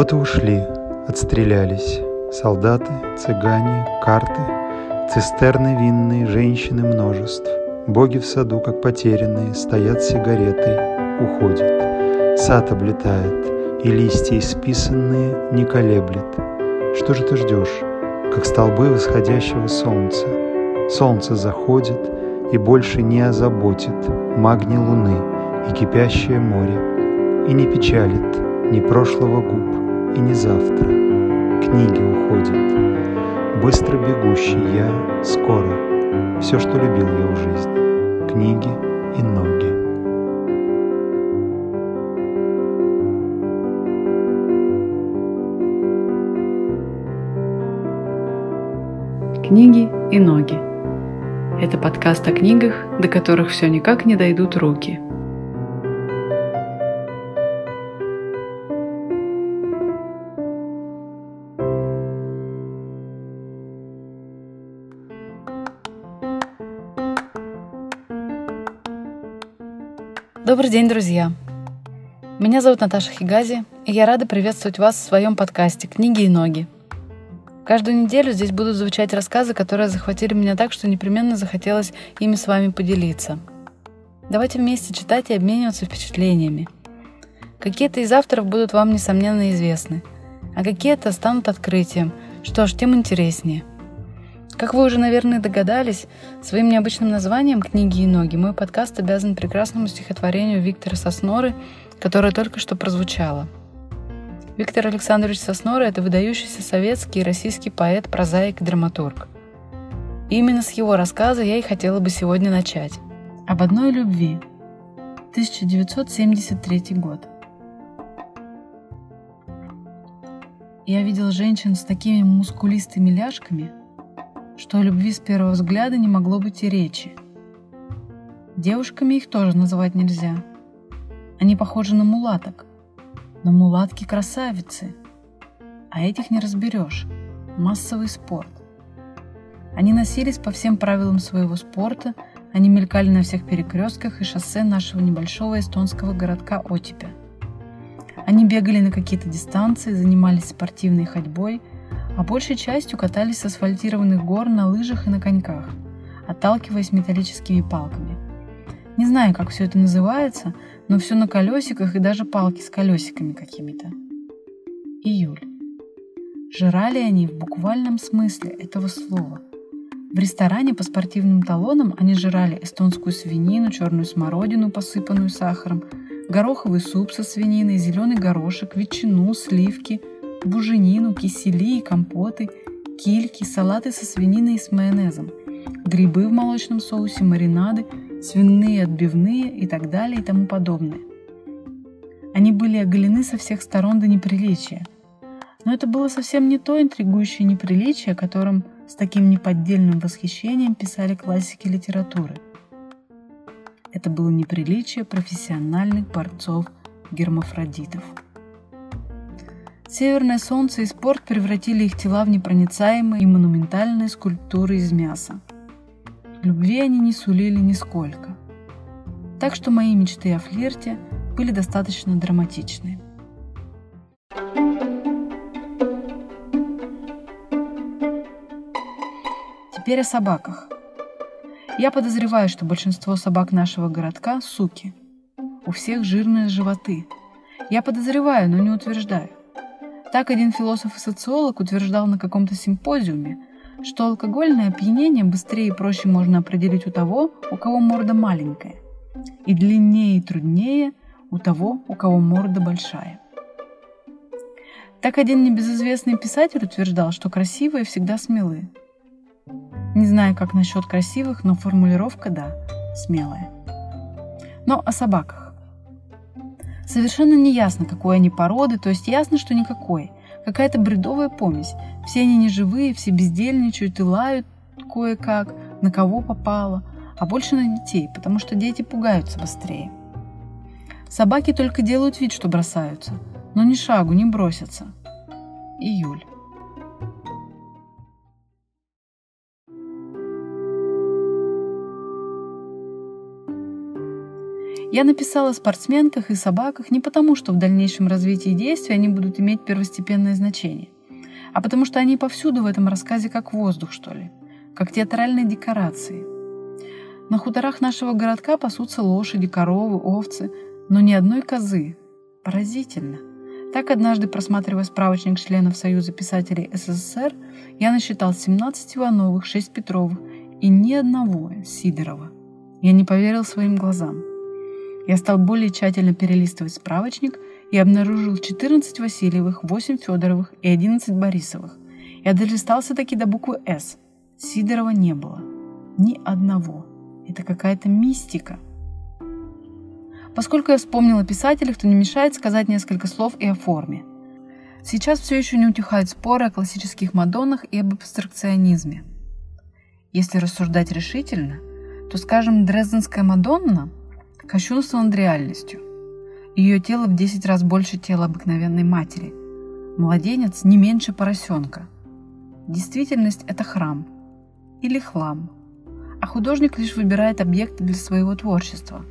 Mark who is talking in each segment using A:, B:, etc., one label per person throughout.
A: Вот и ушли, отстрелялись. Солдаты, цыгане, карты, цистерны винные, женщины множеств. Боги в саду, как потерянные, стоят сигаретой, уходят. Сад облетает, и листья исписанные не колеблет. Что же ты ждешь, как столбы восходящего солнца? Солнце заходит и больше не озаботит магни луны и кипящее море, и не печалит ни прошлого губ и ни завтра. Книги уходят, быстро бегущий я скоро, все, что любил я в жизни, книги и ноги.
B: Книги и ноги. Это подкаст о книгах, до которых все никак не дойдут руки. Добрый день, друзья! Меня зовут Наташа Хигази, и я рада приветствовать вас в своем подкасте «Книги и ноги», Каждую неделю здесь будут звучать рассказы, которые захватили меня так, что непременно захотелось ими с вами поделиться. Давайте вместе читать и обмениваться впечатлениями. Какие-то из авторов будут вам, несомненно, известны, а какие-то станут открытием. Что ж, тем интереснее. Как вы уже, наверное, догадались, своим необычным названием «Книги и ноги» мой подкаст обязан прекрасному стихотворению Виктора Сосноры, которое только что прозвучало – Виктор Александрович Соснора – это выдающийся советский и российский поэт, прозаик и драматург. И именно с его рассказа я и хотела бы сегодня начать. Об одной любви. 1973 год. Я видел женщин с такими мускулистыми ляжками, что о любви с первого взгляда не могло быть и речи. Девушками их тоже называть нельзя. Они похожи на мулаток, но мулатки красавицы, а этих не разберешь. Массовый спорт. Они носились по всем правилам своего спорта, они мелькали на всех перекрестках и шоссе нашего небольшого эстонского городка Отипя. Они бегали на какие-то дистанции, занимались спортивной ходьбой, а большей частью катались с асфальтированных гор на лыжах и на коньках, отталкиваясь металлическими палками. Не знаю, как все это называется, но все на колесиках и даже палки с колесиками какими-то. Июль. Жрали они в буквальном смысле этого слова. В ресторане по спортивным талонам они жрали эстонскую свинину, черную смородину, посыпанную сахаром, гороховый суп со свининой, зеленый горошек, ветчину, сливки, буженину, кисели и компоты, кильки, салаты со свининой и с майонезом, грибы в молочном соусе, маринады – свиные отбивные и так далее и тому подобное. Они были оголены со всех сторон до неприличия. Но это было совсем не то интригующее неприличие, о котором с таким неподдельным восхищением писали классики литературы. Это было неприличие профессиональных борцов-гермафродитов. Северное солнце и спорт превратили их тела в непроницаемые и монументальные скульптуры из мяса. Любви они не сулили нисколько. Так что мои мечты о флирте были достаточно драматичны. Теперь о собаках. Я подозреваю, что большинство собак нашего городка – суки. У всех жирные животы. Я подозреваю, но не утверждаю. Так один философ и социолог утверждал на каком-то симпозиуме, что алкогольное опьянение быстрее и проще можно определить у того, у кого морда маленькая, и длиннее и труднее у того, у кого морда большая. Так один небезызвестный писатель утверждал, что красивые всегда смелы. Не знаю, как насчет красивых, но формулировка, да, смелая. Но о собаках. Совершенно не ясно, какой они породы, то есть ясно, что никакой – Какая-то бредовая помесь. Все они неживые, все бездельничают и лают кое-как, на кого попало, а больше на детей, потому что дети пугаются быстрее. Собаки только делают вид, что бросаются, но ни шагу не бросятся. Июль. Я написала о спортсменках и собаках не потому, что в дальнейшем развитии действия они будут иметь первостепенное значение, а потому что они повсюду в этом рассказе как воздух, что ли, как театральные декорации. На хуторах нашего городка пасутся лошади, коровы, овцы, но ни одной козы. Поразительно. Так однажды, просматривая справочник членов Союза писателей СССР, я насчитал 17 Ивановых, 6 Петровых и ни одного Сидорова. Я не поверил своим глазам. Я стал более тщательно перелистывать справочник и обнаружил 14 Васильевых, 8 Федоровых и 11 Борисовых. Я долистался таки до буквы «С». Сидорова не было. Ни одного. Это какая-то мистика. Поскольку я вспомнила писателях, то не мешает сказать несколько слов и о форме. Сейчас все еще не утихают споры о классических Мадоннах и об абстракционизме. Если рассуждать решительно, то, скажем, Дрезденская Мадонна – кощунство над реальностью. Ее тело в 10 раз больше тела обыкновенной матери. Младенец не меньше поросенка. Действительность – это храм или хлам. А художник лишь выбирает объекты для своего творчества.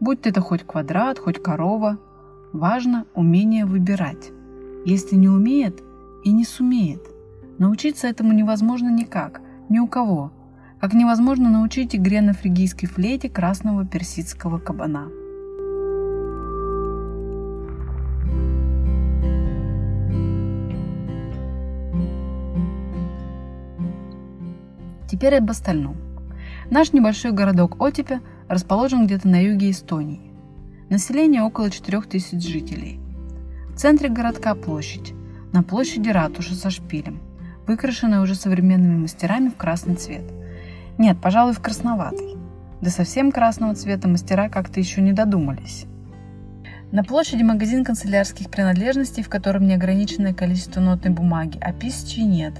B: Будь это хоть квадрат, хоть корова, важно умение выбирать. Если не умеет и не сумеет, научиться этому невозможно никак, ни у кого, как невозможно научить игре на фригийской флейте красного персидского кабана. Теперь об остальном. Наш небольшой городок Отепе расположен где-то на юге Эстонии. Население около 4000 жителей. В центре городка площадь. На площади ратуша со шпилем, выкрашенная уже современными мастерами в красный цвет. Нет, пожалуй, в красноватый. До совсем красного цвета мастера как-то еще не додумались. На площади магазин канцелярских принадлежностей, в котором неограниченное количество нотной бумаги, а писчи нет.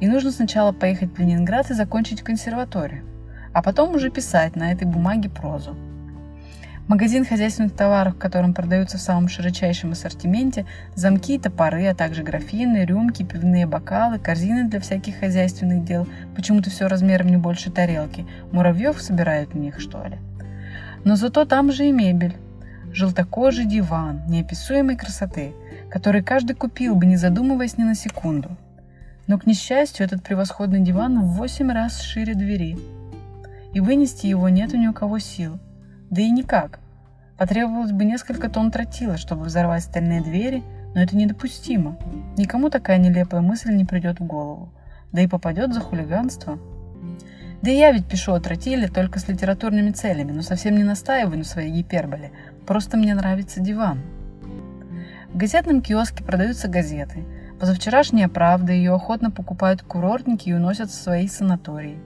B: И нужно сначала поехать в Ленинград и закончить консерваторию, а потом уже писать на этой бумаге прозу. Магазин хозяйственных товаров, в котором продаются в самом широчайшем ассортименте замки и топоры, а также графины, рюмки, пивные бокалы, корзины для всяких хозяйственных дел, почему-то все размером не больше тарелки. Муравьев собирают в них, что ли? Но зато там же и мебель. Желтокожий диван неописуемой красоты, который каждый купил бы, не задумываясь ни на секунду. Но, к несчастью, этот превосходный диван в восемь раз шире двери. И вынести его нет ни у кого сил – да и никак. Потребовалось бы несколько тонн тротила, чтобы взорвать стальные двери, но это недопустимо. Никому такая нелепая мысль не придет в голову. Да и попадет за хулиганство. Да и я ведь пишу о тротиле только с литературными целями, но совсем не настаиваю на своей гиперболе. Просто мне нравится диван. В газетном киоске продаются газеты. Позавчерашняя «Правда» ее охотно покупают курортники и уносят в свои санатории.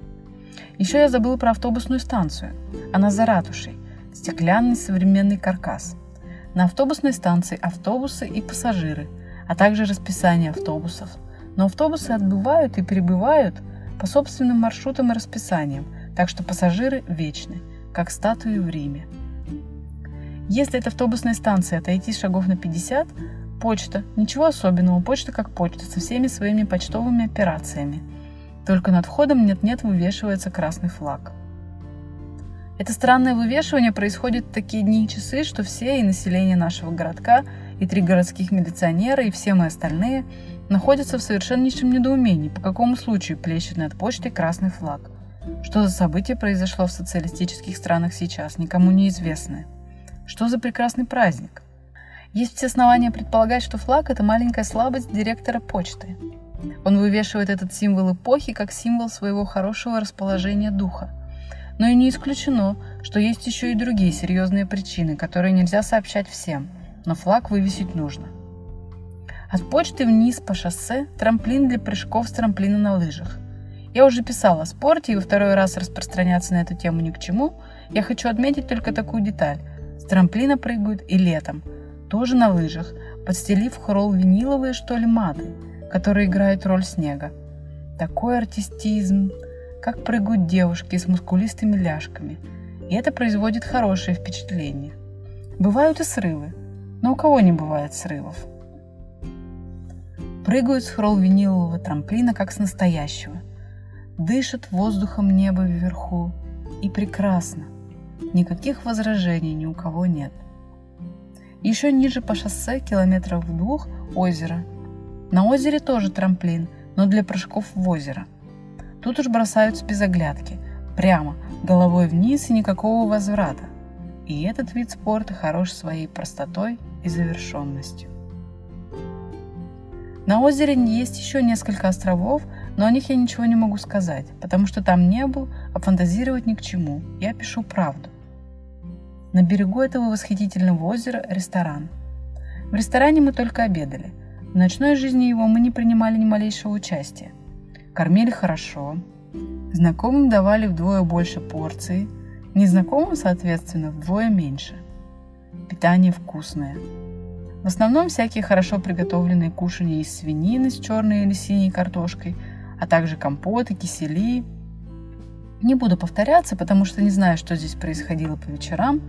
B: Еще я забыла про автобусную станцию. Она за ратушей стеклянный современный каркас. На автобусной станции автобусы и пассажиры, а также расписание автобусов. Но автобусы отбывают и прибывают по собственным маршрутам и расписаниям, так что пассажиры вечны, как статуи в Риме. Если от автобусной станции отойти шагов на 50, почта, ничего особенного, почта как почта, со всеми своими почтовыми операциями. Только над входом нет-нет вывешивается красный флаг. Это странное вывешивание происходит в такие дни и часы, что все и население нашего городка, и три городских милиционера, и все мы остальные находятся в совершеннейшем недоумении, по какому случаю плещет над почтой красный флаг. Что за событие произошло в социалистических странах сейчас, никому не известное. Что за прекрасный праздник? Есть все основания предполагать, что флаг – это маленькая слабость директора почты. Он вывешивает этот символ эпохи как символ своего хорошего расположения духа – но и не исключено, что есть еще и другие серьезные причины, которые нельзя сообщать всем, но флаг вывесить нужно. От почты вниз по шоссе трамплин для прыжков с трамплина на лыжах. Я уже писала о спорте, и во второй раз распространяться на эту тему ни к чему. Я хочу отметить только такую деталь. С трамплина прыгают и летом, тоже на лыжах, подстелив хрол виниловые, что ли, маты, которые играют роль снега. Такой артистизм, как прыгают девушки с мускулистыми ляжками, и это производит хорошее впечатление. Бывают и срывы, но у кого не бывает срывов? Прыгают с хрол-винилового трамплина, как с настоящего. Дышат воздухом неба вверху. И прекрасно. Никаких возражений ни у кого нет. Еще ниже по шоссе, километров в двух, озеро. На озере тоже трамплин, но для прыжков в озеро. Тут уж бросаются без оглядки, прямо, головой вниз и никакого возврата. И этот вид спорта хорош своей простотой и завершенностью. На озере есть еще несколько островов, но о них я ничего не могу сказать, потому что там не был, а фантазировать ни к чему. Я пишу правду. На берегу этого восхитительного озера ресторан. В ресторане мы только обедали. В ночной жизни его мы не принимали ни малейшего участия. Кормили хорошо. Знакомым давали вдвое больше порции. Незнакомым, соответственно, вдвое меньше. Питание вкусное. В основном всякие хорошо приготовленные кушания из свинины с черной или синей картошкой, а также компоты, кисели. Не буду повторяться, потому что не знаю, что здесь происходило по вечерам,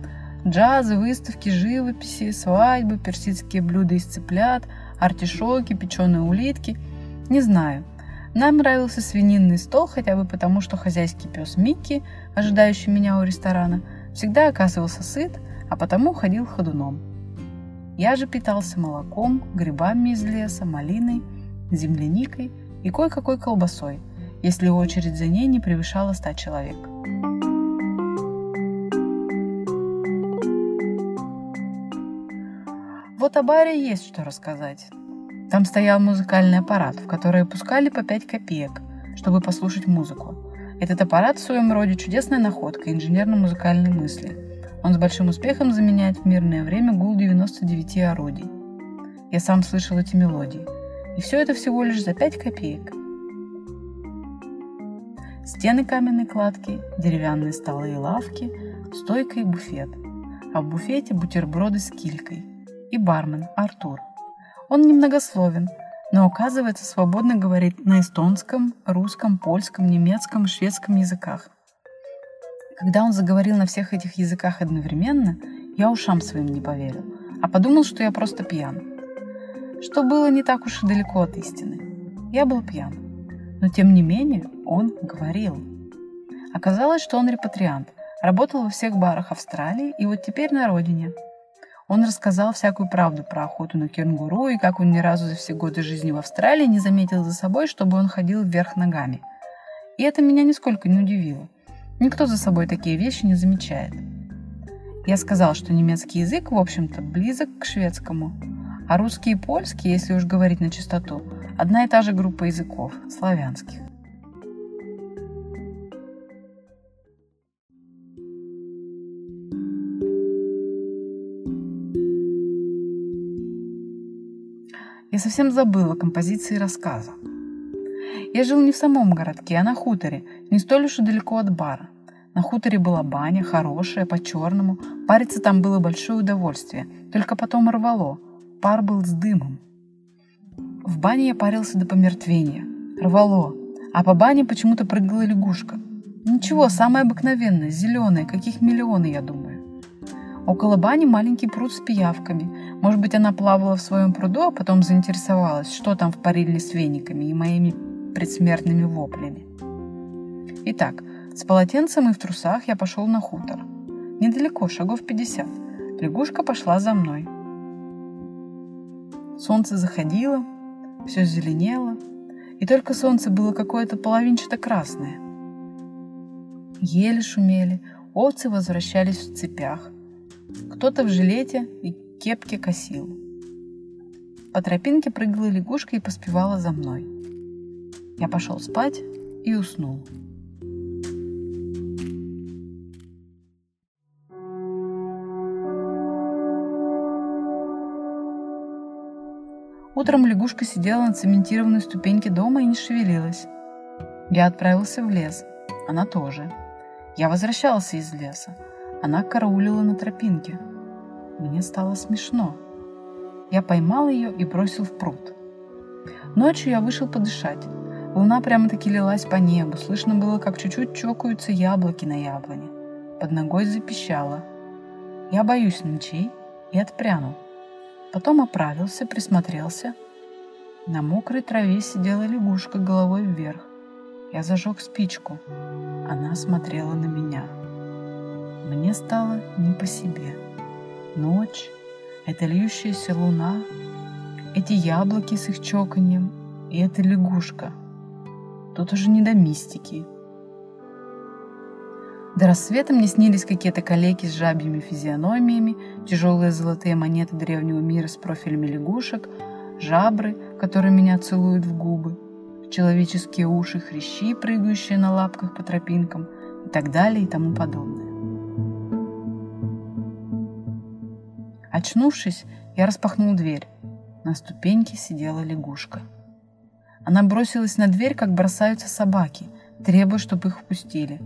B: Джазы, выставки, живописи, свадьбы, персидские блюда из цыплят, артишоки, печеные улитки. Не знаю. Нам нравился свининный стол, хотя бы потому, что хозяйский пес Микки, ожидающий меня у ресторана, всегда оказывался сыт, а потому ходил ходуном. Я же питался молоком, грибами из леса, малиной, земляникой и кое-какой колбасой, если очередь за ней не превышала ста человек. Вот о баре есть что рассказать. Там стоял музыкальный аппарат, в который пускали по 5 копеек, чтобы послушать музыку. Этот аппарат в своем роде чудесная находка инженерно-музыкальной мысли. Он с большим успехом заменяет в мирное время гул 99 орудий. Я сам слышал эти мелодии. И все это всего лишь за 5 копеек. Стены каменной кладки, деревянные столы и лавки, стойка и буфет. А в буфете бутерброды с килькой – и бармен Артур. Он немногословен, но оказывается свободно говорит на эстонском, русском, польском, немецком шведском языках. Когда он заговорил на всех этих языках одновременно, я ушам своим не поверил, а подумал, что я просто пьян. Что было не так уж и далеко от истины. Я был пьян. Но тем не менее он говорил. Оказалось, что он репатриант, работал во всех барах Австралии и вот теперь на родине – он рассказал всякую правду про охоту на кенгуру и как он ни разу за все годы жизни в Австралии не заметил за собой, чтобы он ходил вверх ногами. И это меня нисколько не удивило. Никто за собой такие вещи не замечает. Я сказал, что немецкий язык, в общем-то, близок к шведскому, а русский и польский, если уж говорить на чистоту, одна и та же группа языков, славянских. Я совсем забыла композиции рассказа. Я жил не в самом городке, а на хуторе, не столь уж и далеко от бара. На хуторе была баня, хорошая, по-черному. Париться там было большое удовольствие, только потом рвало. Пар был с дымом. В бане я парился до помертвения. Рвало. А по бане почему-то прыгала лягушка. Ничего, самое обыкновенное, зеленое, каких миллионы, я думаю. Около бани маленький пруд с пиявками. Может быть, она плавала в своем пруду, а потом заинтересовалась, что там в париле с вениками и моими предсмертными воплями. Итак, с полотенцем и в трусах я пошел на хутор. Недалеко, шагов 50. Лягушка пошла за мной. Солнце заходило, все зеленело, и только солнце было какое-то половинчато-красное. Ели шумели, овцы возвращались в цепях. Кто-то в жилете и кепке косил. По тропинке прыгала лягушка и поспевала за мной. Я пошел спать и уснул. Утром лягушка сидела на цементированной ступеньке дома и не шевелилась. Я отправился в лес. Она тоже. Я возвращался из леса. Она караулила на тропинке. Мне стало смешно. Я поймал ее и бросил в пруд. Ночью я вышел подышать. Луна прямо-таки лилась по небу. Слышно было, как чуть-чуть чокаются яблоки на яблоне. Под ногой запищало. Я боюсь ночей и отпрянул. Потом оправился, присмотрелся. На мокрой траве сидела лягушка головой вверх. Я зажег спичку. Она смотрела на меня. Мне стало не по себе. Ночь, эта льющаяся луна, эти яблоки с их чоканьем и эта лягушка. Тут уже не до мистики. До рассвета мне снились какие-то калеки с жабьими физиономиями, тяжелые золотые монеты древнего мира с профилями лягушек, жабры, которые меня целуют в губы, человеческие уши, хрящи, прыгающие на лапках по тропинкам и так далее и тому подобное. Очнувшись, я распахнул дверь. На ступеньке сидела лягушка. Она бросилась на дверь, как бросаются собаки, требуя, чтобы их впустили.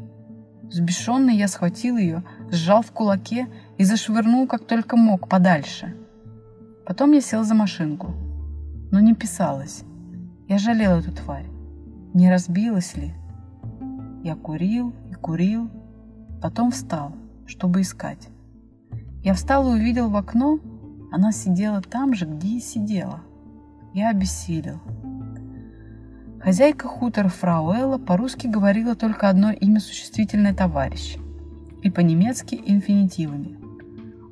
B: Взбешенный я схватил ее, сжал в кулаке и зашвырнул, как только мог, подальше. Потом я сел за машинку. Но не писалось. Я жалел эту тварь. Не разбилась ли? Я курил и курил, потом встал, чтобы искать. Я встал и увидел в окно, она сидела там же, где и сидела. Я обессилел. Хозяйка хутора фрау по-русски говорила только одно имя существительное товарищ и по-немецки инфинитивами.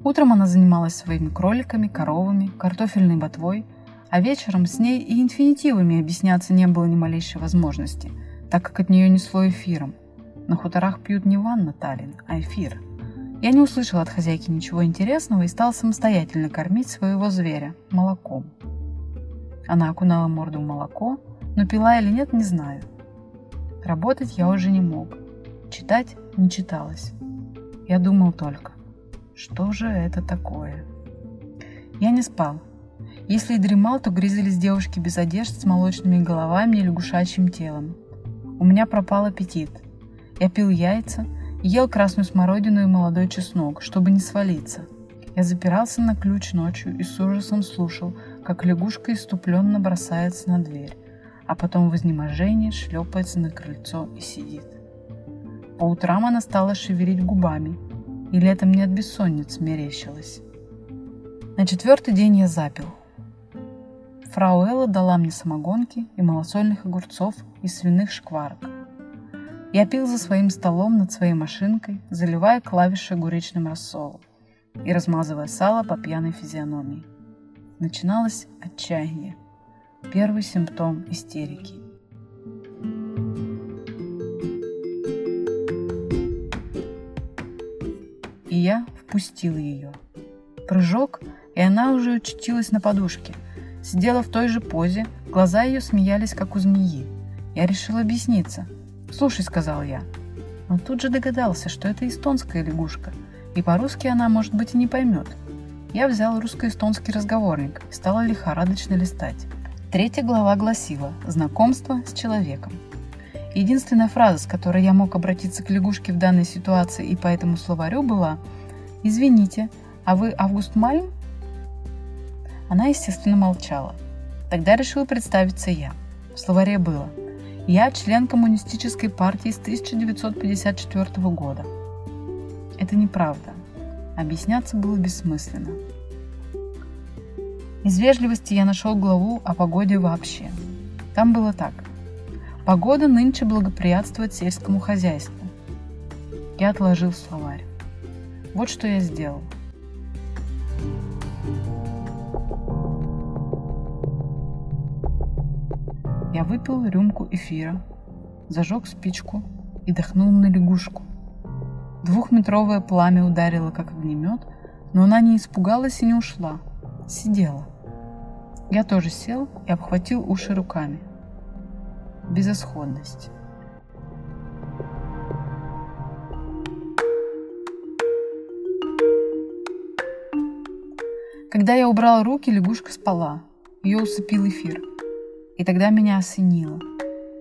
B: Утром она занималась своими кроликами, коровами, картофельной ботвой – а вечером с ней и инфинитивами объясняться не было ни малейшей возможности, так как от нее несло эфиром. На хуторах пьют не ванна Таллин, а эфир. Я не услышал от хозяйки ничего интересного и стал самостоятельно кормить своего зверя молоком. Она окунала морду в молоко, но пила или нет, не знаю. Работать я уже не мог. Читать не читалось. Я думал только, что же это такое? Я не спал, если и дремал, то грезились девушки без одежд с молочными головами и лягушачьим телом. У меня пропал аппетит. Я пил яйца, ел красную смородину и молодой чеснок, чтобы не свалиться. Я запирался на ключ ночью и с ужасом слушал, как лягушка иступленно бросается на дверь, а потом в изнеможении шлепается на крыльцо и сидит. По утрам она стала шевелить губами, или это мне от бессонниц мерещилось. На четвертый день я запил. Фрау Элла дала мне самогонки и малосольных огурцов и свиных шкварок. Я пил за своим столом над своей машинкой, заливая клавиши огуречным рассолом и размазывая сало по пьяной физиономии. Начиналось отчаяние, первый симптом истерики. И я впустил ее. Прыжок, и она уже очутилась на подушке – Сидела в той же позе, глаза ее смеялись, как у змеи. Я решил объясниться. «Слушай», — сказал я. Но тут же догадался, что это эстонская лягушка, и по-русски она, может быть, и не поймет. Я взял русско-эстонский разговорник и стала лихорадочно листать. Третья глава гласила «Знакомство с человеком». Единственная фраза, с которой я мог обратиться к лягушке в данной ситуации и по этому словарю была «Извините, а вы Август Мальм?» Она, естественно, молчала. Тогда решил представиться я. В словаре было «Я член коммунистической партии с 1954 года». Это неправда. Объясняться было бессмысленно. Из вежливости я нашел главу о погоде вообще. Там было так. Погода нынче благоприятствует сельскому хозяйству. Я отложил словарь. Вот что я сделал – Я выпил рюмку эфира, зажег спичку и дохнул на лягушку. Двухметровое пламя ударило, как огнемет, но она не испугалась и не ушла. Сидела. Я тоже сел и обхватил уши руками. Безысходность. Когда я убрал руки, лягушка спала. Ее усыпил эфир. И тогда меня осенило.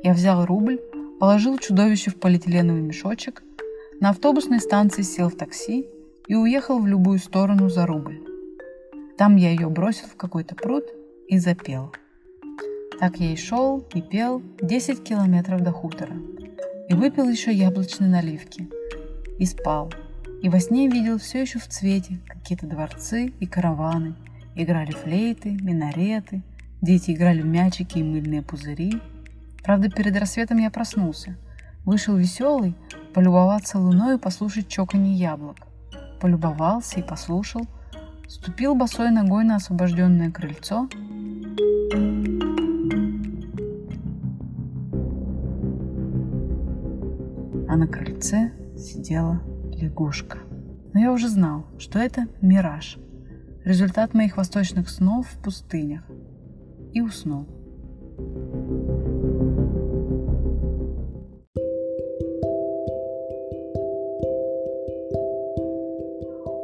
B: Я взял рубль, положил чудовище в полиэтиленовый мешочек, на автобусной станции сел в такси и уехал в любую сторону за рубль. Там я ее бросил в какой-то пруд и запел. Так я и шел, и пел 10 километров до хутора. И выпил еще яблочной наливки. И спал. И во сне видел все еще в цвете какие-то дворцы и караваны. Играли флейты, минареты, Дети играли в мячики и мыльные пузыри. Правда, перед рассветом я проснулся. Вышел веселый, полюбоваться луной и послушать чоканье яблок. Полюбовался и послушал, ступил босой ногой на освобожденное крыльцо. А на крыльце сидела лягушка. Но я уже знал, что это мираж, результат моих восточных снов в пустынях. И уснул.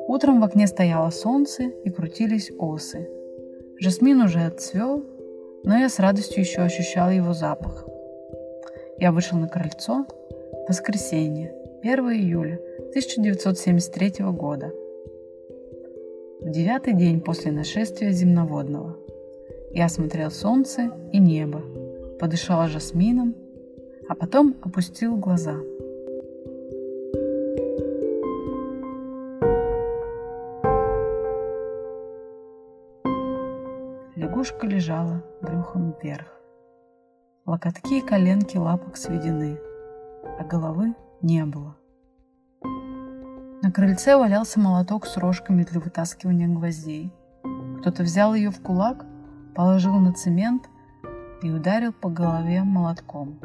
B: Утром в окне стояло солнце и крутились осы. Жасмин уже отцвел, но я с радостью еще ощущала его запах. Я вышел на крыльцо. Воскресенье, 1 июля 1973 года. В девятый день после нашествия земноводного. Я смотрел солнце и небо, подышал жасмином, а потом опустил глаза – Лягушка лежала брюхом вверх. Локотки и коленки лапок сведены, а головы не было. На крыльце валялся молоток с рожками для вытаскивания гвоздей. Кто-то взял ее в кулак, положил на цемент и ударил по голове молотком.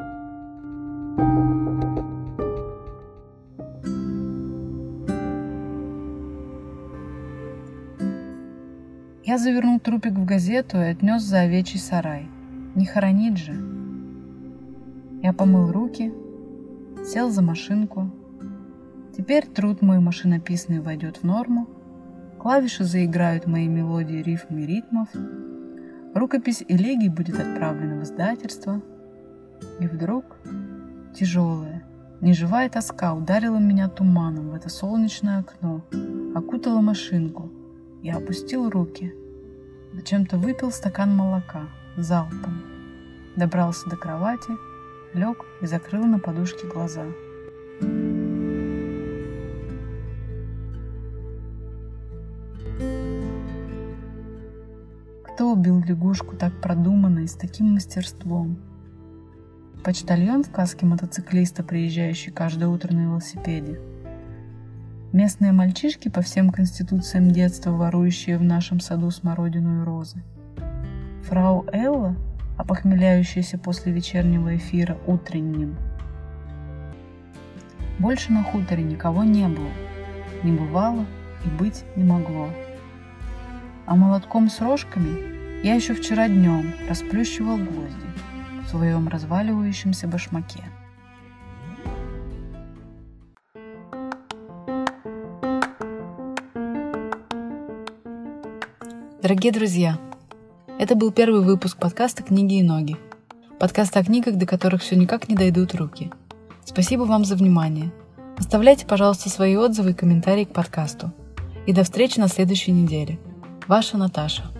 B: Я завернул трупик в газету и отнес за овечий сарай. Не хоронить же. Я помыл руки, сел за машинку. Теперь труд мой машинописный войдет в норму. Клавиши заиграют мои мелодии рифм и ритмов. Рукопись элегий будет отправлена в издательство. И вдруг тяжелая, неживая тоска ударила меня туманом в это солнечное окно, окутала машинку. Я опустил руки – Зачем-то выпил стакан молока залпом. Добрался до кровати, лег и закрыл на подушке глаза. Кто убил лягушку так продуманно и с таким мастерством? Почтальон в каске мотоциклиста, приезжающий каждое утро на велосипеде – Местные мальчишки по всем конституциям детства, ворующие в нашем саду смородину и розы. Фрау Элла, опохмеляющаяся после вечернего эфира утренним. Больше на хуторе никого не было, не бывало и быть не могло. А молотком с рожками я еще вчера днем расплющивал гвозди в своем разваливающемся башмаке. Дорогие друзья, это был первый выпуск подкаста «Книги и ноги». Подкаст о книгах, до которых все никак не дойдут руки. Спасибо вам за внимание. Оставляйте, пожалуйста, свои отзывы и комментарии к подкасту. И до встречи на следующей неделе. Ваша Наташа.